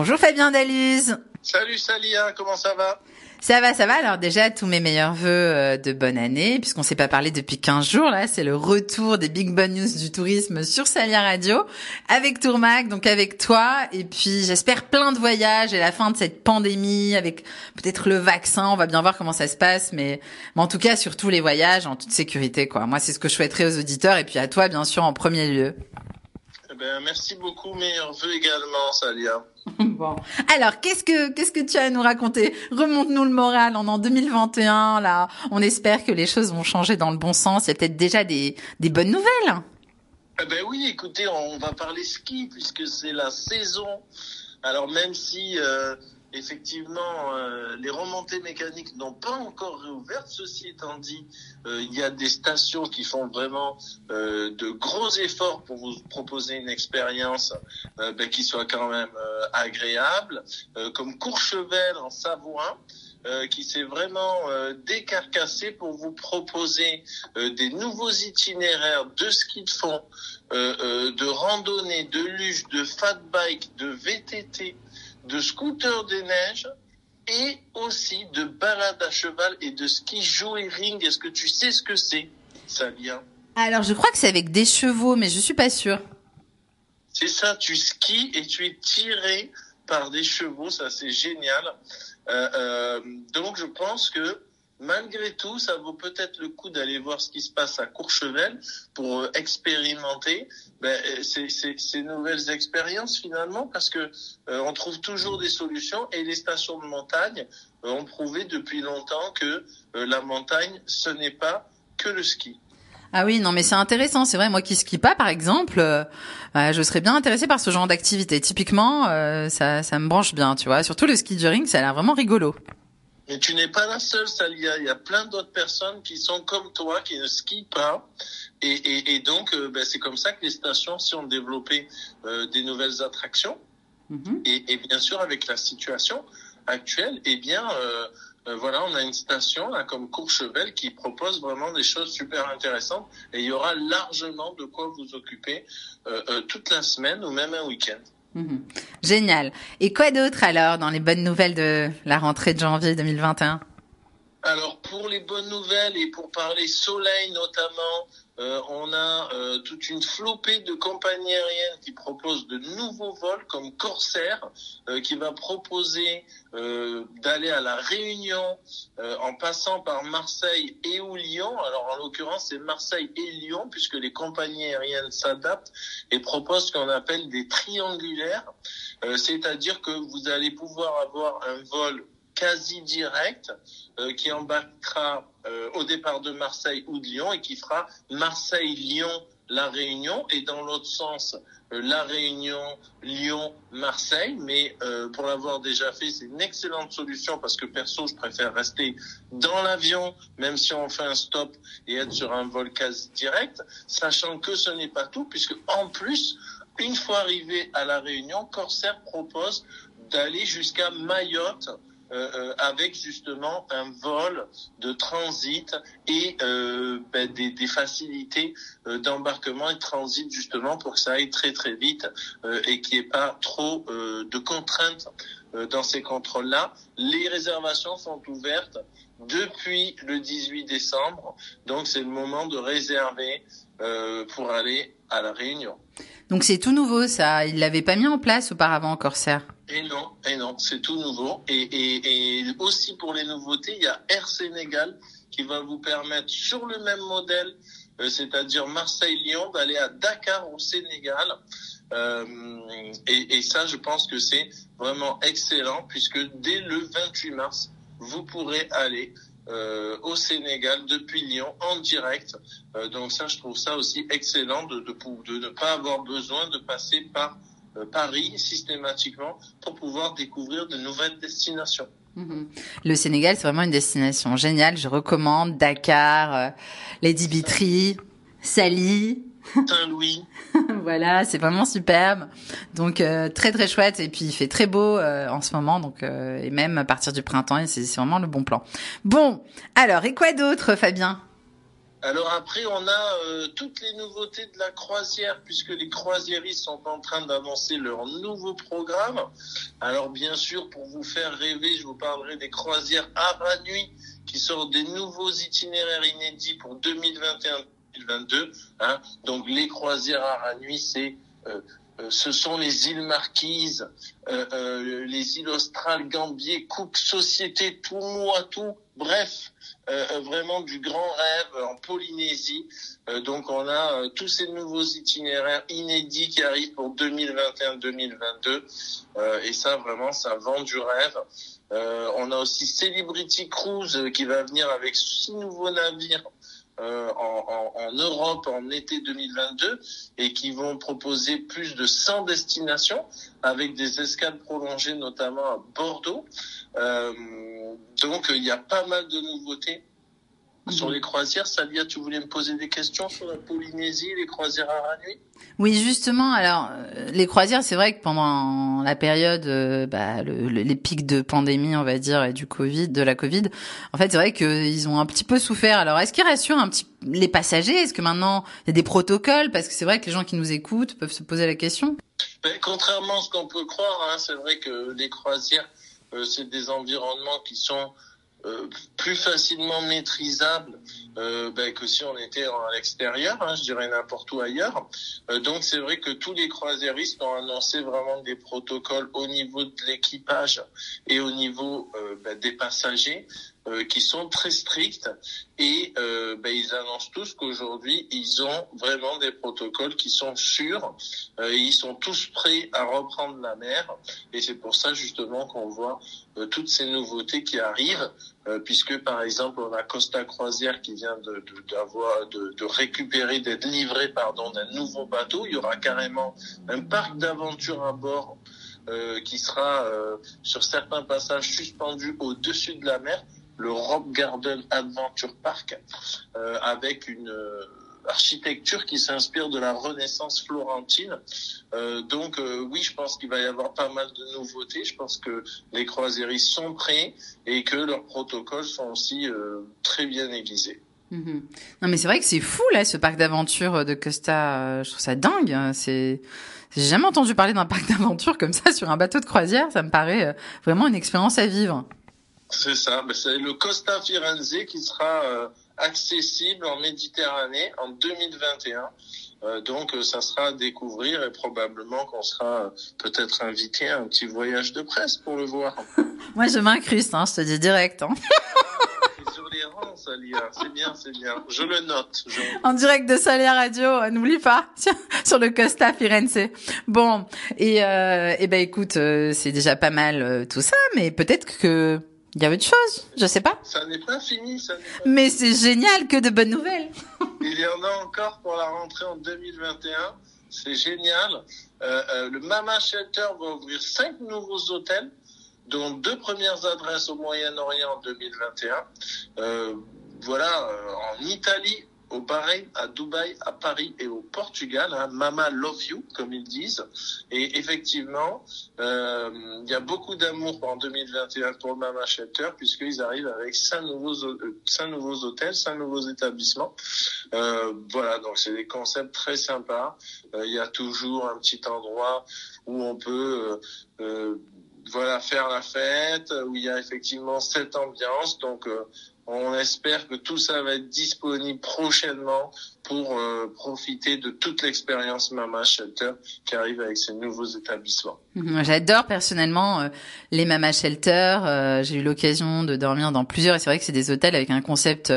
Bonjour Fabien Daluz. Salut Salia, comment ça va? Ça va, ça va. Alors déjà, tous mes meilleurs voeux euh, de bonne année, puisqu'on s'est pas parlé depuis 15 jours. Là, c'est le retour des big bonnes news du tourisme sur Salia Radio, avec Tourmac, donc avec toi. Et puis, j'espère plein de voyages et la fin de cette pandémie, avec peut-être le vaccin. On va bien voir comment ça se passe, mais, mais en tout cas, surtout les voyages en toute sécurité, quoi. Moi, c'est ce que je souhaiterais aux auditeurs, et puis à toi, bien sûr, en premier lieu. Eh ben, merci beaucoup. Meilleurs vœux également, Salia. Alors, qu'est-ce que qu'est-ce que tu as à nous raconter? Remonte-nous le moral. On est en 2021 là. On espère que les choses vont changer dans le bon sens. Il y a peut-être déjà des des bonnes nouvelles. Eh ben oui, écoutez, on va parler ski puisque c'est la saison. Alors même si euh, effectivement, euh, les remontées mécaniques n'ont pas encore réouvert. Ceci étant dit, euh, il y a des stations qui font vraiment euh, de gros efforts pour vous proposer une expérience ben, qui soit quand même agréable, comme Courchevel en Savoie. qui s'est vraiment décarcassé pour vous proposer des nouveaux itinéraires de ski de fond, de randonnée, de luge, de fat bike, de VTT, de scooter des neiges et aussi de balade à cheval et de ski ring. Est-ce que tu sais ce que c'est, vient Alors, je crois que c'est avec des chevaux, mais je suis pas sûre. C'est ça, tu skis et tu es tiré par des chevaux, ça c'est génial. Euh, euh, donc je pense que malgré tout, ça vaut peut-être le coup d'aller voir ce qui se passe à Courchevel pour euh, expérimenter ben, euh, ces, ces, ces, nouvelles expériences finalement, parce que euh, on trouve toujours des solutions et les stations de montagne ont prouvé depuis longtemps que la montagne, ce n'est pas que le ski. Ah oui, non, mais c'est intéressant. C'est vrai, moi qui skie pas, par exemple, je serais bien intéressée par ce genre d'activité. Typiquement, ça, ça me branche bien, tu vois. Surtout le ski du ring, ça a l'air vraiment rigolo. Mais tu n'es pas la seule, Salia. Il y a plein d'autres personnes qui sont comme toi, qui ne skient pas. Et, et, et donc, euh, ben, c'est comme ça que les stations si ont développé euh, des nouvelles attractions. Mm-hmm. et, et, bien sûr, avec la situation actuelle, eh bien, euh, euh, voilà, on a une station là, comme Courchevel qui propose vraiment des choses super intéressantes. Et il y aura largement de quoi vous occuper toute la semaine ou même un week-end. Mhm. Génial. Et quoi d'autre alors dans les bonnes nouvelles de la rentrée de janvier 2021 alors pour les bonnes nouvelles et pour parler soleil notamment, euh, on a euh, toute une flopée de compagnies aériennes qui proposent de nouveaux vols comme Corsair euh, qui va proposer d'aller à la Réunion en passant par Marseille et ou Lyon. Alors en l'occurrence c'est Marseille et Lyon puisque les compagnies aériennes s'adaptent et proposent ce qu'on appelle des triangulaires, c'est-à-dire que vous allez pouvoir avoir un vol quasi direct euh, qui embarquera euh, au départ de Marseille ou de Lyon et qui fera Marseille-Lyon la Réunion et dans l'autre sens euh, la Réunion, Lyon, Marseille. Mais pour l'avoir déjà fait, c'est une excellente solution parce que perso, je préfère rester dans l'avion, même si on fait un stop et être sur un vol quasi direct, sachant que ce n'est pas tout, puisque en plus, une fois arrivé à la Réunion, Corsair propose d'aller jusqu'à Mayotte euh, euh, avec justement un vol de transit et euh, ben, des, des, facilités d'embarquement et de transit justement pour que ça aille très très vite et qu'il n'y ait pas trop de contraintes dans ces contrôles-là. Les réservations sont ouvertes depuis le 18 décembre, donc c'est le moment de réserver pour aller à la Réunion. Donc c'est tout nouveau ça, il l'avait pas mis en place auparavant Corsair et non, et non, c'est tout nouveau. Et, et, et, aussi pour les nouveautés, il y a Air Sénégal qui va vous permettre sur le même modèle, euh, c'est-à-dire Marseille-Lyon, d'aller à Dakar au Sénégal. Euh, et, et, ça, je pense que c'est vraiment excellent puisque dès le 28 mars, vous pourrez aller euh, au Sénégal depuis Lyon en direct. Euh, donc ça, je trouve ça aussi excellent de, de, de ne pas avoir besoin de passer par euh, Paris systématiquement pour pouvoir découvrir de nouvelles destinations. Mhm. Le Sénégal, c'est vraiment une destination géniale. Je recommande Dakar, euh, Lady Bitry, Sali. Saint-Louis. voilà, c'est vraiment superbe. Donc euh, très très chouette et puis il fait très beau en ce moment donc et même à partir du printemps, c'est vraiment le bon plan. Bon, alors et quoi d'autre Fabien? Alors après, on a euh, toutes les nouveautés de la croisière, puisque les croisiéristes sont en train d'annoncer leur nouveau programme. Alors bien sûr, pour vous faire rêver, je vous parlerai des croisières Ara-Nuit, qui sortent des nouveaux itinéraires inédits pour 2021-2022. Hein. Donc les croisières Ara-Nuit, c'est... Euh, euh, ce sont les îles Marquises, les îles Australes, Gambier, Cook, Société, tout. Bref, euh, euh, vraiment du grand rêve en Polynésie. Euh, donc on a tous ces nouveaux itinéraires inédits qui arrivent pour 2021-2022. et ça vraiment, ça vend du rêve. on a aussi Celebrity Cruise qui va venir avec six nouveaux navires euh, en, en, Europe en été 2022 et qui vont proposer plus de 100 destinations avec des escales prolongées notamment à Bordeaux. Euh, donc il y a pas mal de nouveautés sur les croisières, Salia, tu voulais me poser des questions sur la Polynésie, les croisières à nuit Oui, justement. Alors, euh, les croisières, c'est vrai que pendant la période, euh, bah, le, les pics de pandémie, on va dire, et du Covid, de la Covid, en fait, c'est vrai qu'ils ont un petit peu souffert. Alors, est-ce qu'ils rassurent un petit les passagers? Est-ce que maintenant il y a des protocoles? Parce que c'est vrai que les gens qui nous écoutent peuvent se poser la question. Ben, contrairement à ce qu'on peut croire, hein, c'est vrai que les croisières, euh, c'est des environnements qui sont euh, plus facilement maîtrisable euh, ben, que si on était à l'extérieur, hein, je dirais n'importe où ailleurs. Euh, donc c'est vrai que tous les croisiéristes ont annoncé vraiment des protocoles au niveau de l'équipage et au niveau ben, des passagers qui sont très stricts. Et ben, ils annoncent tous qu'aujourd'hui ils ont vraiment des protocoles qui sont sûrs. Et ils sont tous prêts à reprendre la mer. Et c'est pour ça justement qu'on voit toutes ces nouveautés qui arrivent puisque par exemple on a Costa Croisière qui vient de récupérer d'être livré pardon d'un nouveau bateau. Il y aura carrément un parc d'aventure à bord qui sera sur certains passages suspendu au-dessus de la mer le Rock Garden Adventure Park, euh, avec une euh, architecture qui s'inspire de la Renaissance florentine. Euh, donc euh, oui, je pense qu'il va y avoir pas mal de nouveautés. Je pense que les croisiéristes sont prêts et que leurs protocoles sont aussi euh, très bien aiguisés. Mhm. Non mais c'est vrai que c'est fou là ce parc d'aventure de Costa. Je trouve ça dingue. Hein. C'est j'ai jamais entendu parler d'un parc d'aventure comme ça sur un bateau de croisière. Ça me paraît vraiment une expérience à vivre. C'est ça, c'est le Costa Firenze qui sera euh, accessible en Méditerranée en 2021. Euh, donc euh, ça sera à découvrir et probablement qu'on sera peut-être invité à un petit voyage de presse pour le voir. Moi je m'incruste, hein, je te dis direct. Hein. Salia, c'est bien, c'est bien. Je le note. En direct de Salia Radio, n'oublie pas sur le Costa Firenze. Bon, et, et ben écoute, c'est déjà pas mal tout ça, mais peut-être que il y a autre chose, je sais pas. Ça n'est pas fini, ça Mais c'est génial, que de bonnes nouvelles. Il y en a encore pour la rentrée en 2021. C'est génial. Euh, euh, le Mama Shelter va ouvrir cinq nouveaux hôtels, dont deux premières adresses au Moyen-Orient en 2021. Euh, voilà, euh, en Italie, au Bahreïn, à Dubaï, à Paris et au Portugal. Hein, Mama love you, comme ils disent. Et effectivement, euh, il y a beaucoup d'amour en 2021 pour Mama Shelter, puisqu'ils arrivent avec cinq nouveaux, euh, cinq nouveaux hôtels, cinq nouveaux établissements. Euh, voilà, donc c'est des concepts très sympas. Euh, il y a toujours un petit endroit où on peut... Voilà faire la fête où il y a effectivement cette ambiance donc on espère que tout ça va être disponible prochainement pour euh, profiter de toute l'expérience Mama Shelter qui arrive avec ces nouveaux établissements. J'adore personnellement euh, les Mama Shelter. Euh, j'ai eu l'occasion de dormir dans plusieurs et c'est vrai que c'est des hôtels avec un concept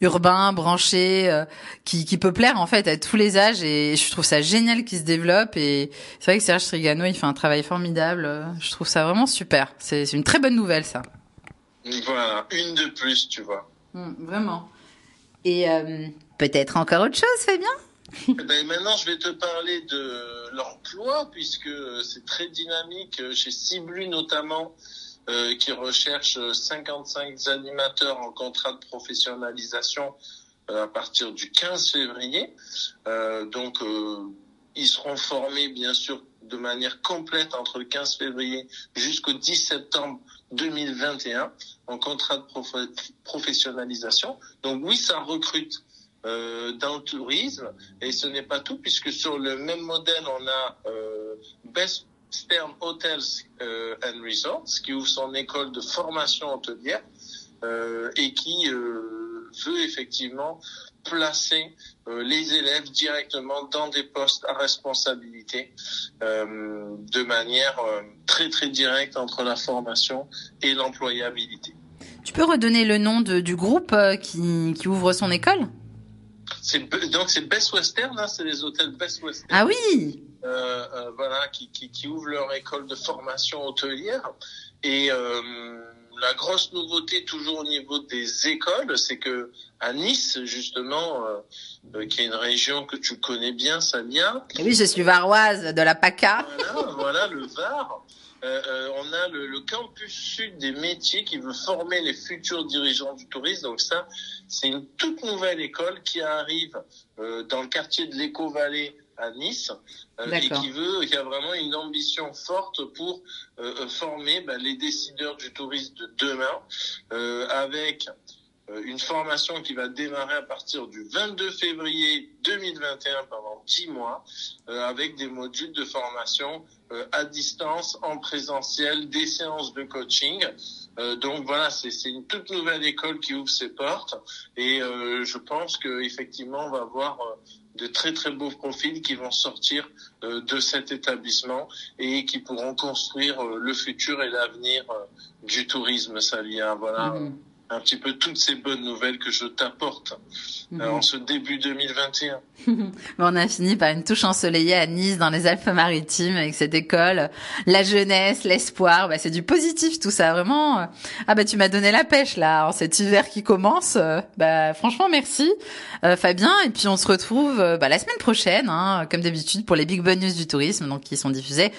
urbain, branché, qui, qui peut plaire en fait à tous les âges et je trouve ça génial qu'ils se développe et c'est vrai que Serge Trigano il fait un travail formidable. Je trouve ça vraiment super. C'est une très bonne nouvelle ça. Voilà, une de plus, tu vois. Hum, vraiment. Et euh, peut-être encore autre chose, Fabien? Eh ben, Maintenant, je vais te parler de l'emploi, puisque c'est très dynamique chez Ciblu notamment, euh, qui recherche 55 animateurs en contrat de professionnalisation euh, à partir du 15 février. Euh, donc, euh, ils seront formés, bien sûr, de manière complète entre le 15 février jusqu'au 10 septembre 2021 en contrat de professionnalisation. Donc oui, ça recrute. euh, dans le tourisme. Et ce n'est pas tout, puisque sur le même modèle, on a euh, Best Stern Hotels euh, and Resorts, qui ouvre son école de formation hôtelière euh, et qui euh, veut effectivement placer euh, les élèves directement dans des postes à responsabilité euh, de manière euh, très très directe entre la formation et l'employabilité. Tu peux redonner le nom de, du groupe qui, qui ouvre son école? Donc c'est Best Western, hein, c'est les hôtels Best Western. Ah oui voilà, qui, qui, qui ouvrent leur école de formation hôtelière. Et euh, la grosse nouveauté, toujours au niveau des écoles, c'est que à Nice, justement, euh, euh, qui est une région que tu connais bien, Samia. Et Oui, je suis varoise de la PACA. Voilà, voilà le Var. Euh, euh, on a le, le campus sud des métiers qui veut former les futurs dirigeants du tourisme. Donc ça, c'est une toute nouvelle école qui arrive euh, dans le quartier de l'Éco-Vallée à Nice euh, et qui veut, qui a vraiment une ambition forte pour euh, euh, former bah, les décideurs du tourisme de demain euh, avec une formation qui va démarrer à partir du 22 février 2021 pendant 10 mois euh, avec des modules de formation euh, à distance, en présentiel, des séances de coaching. Euh, donc voilà, c'est une toute nouvelle école qui ouvre ses portes et euh, je pense que effectivement on va avoir euh, de très très beaux profils qui vont sortir euh, de cet établissement et qui pourront construire euh, le futur et l'avenir euh, du tourisme salien. Voilà Mhm. Un petit peu toutes ces bonnes nouvelles que je t'apporte Mhm. euh, en ce début 2021. Bon, on a fini par une touche ensoleillée à Nice, dans les Alpes-Maritimes, avec cette école. La jeunesse, l'espoir, bah, c'est du positif tout ça, vraiment. Ah bah tu m'as donné la pêche là, en cet hiver qui commence. Euh, Bah franchement merci euh, Fabien. Et puis on se retrouve euh, bah, la semaine prochaine, hein, comme d'habitude, pour les Big Bonnes News du tourisme, donc qui sont diffusés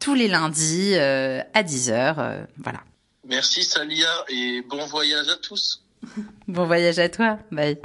tous les lundis euh, à 10h. euh, voilà. Merci Salia et bon voyage à tous. Bon voyage à toi. Bye.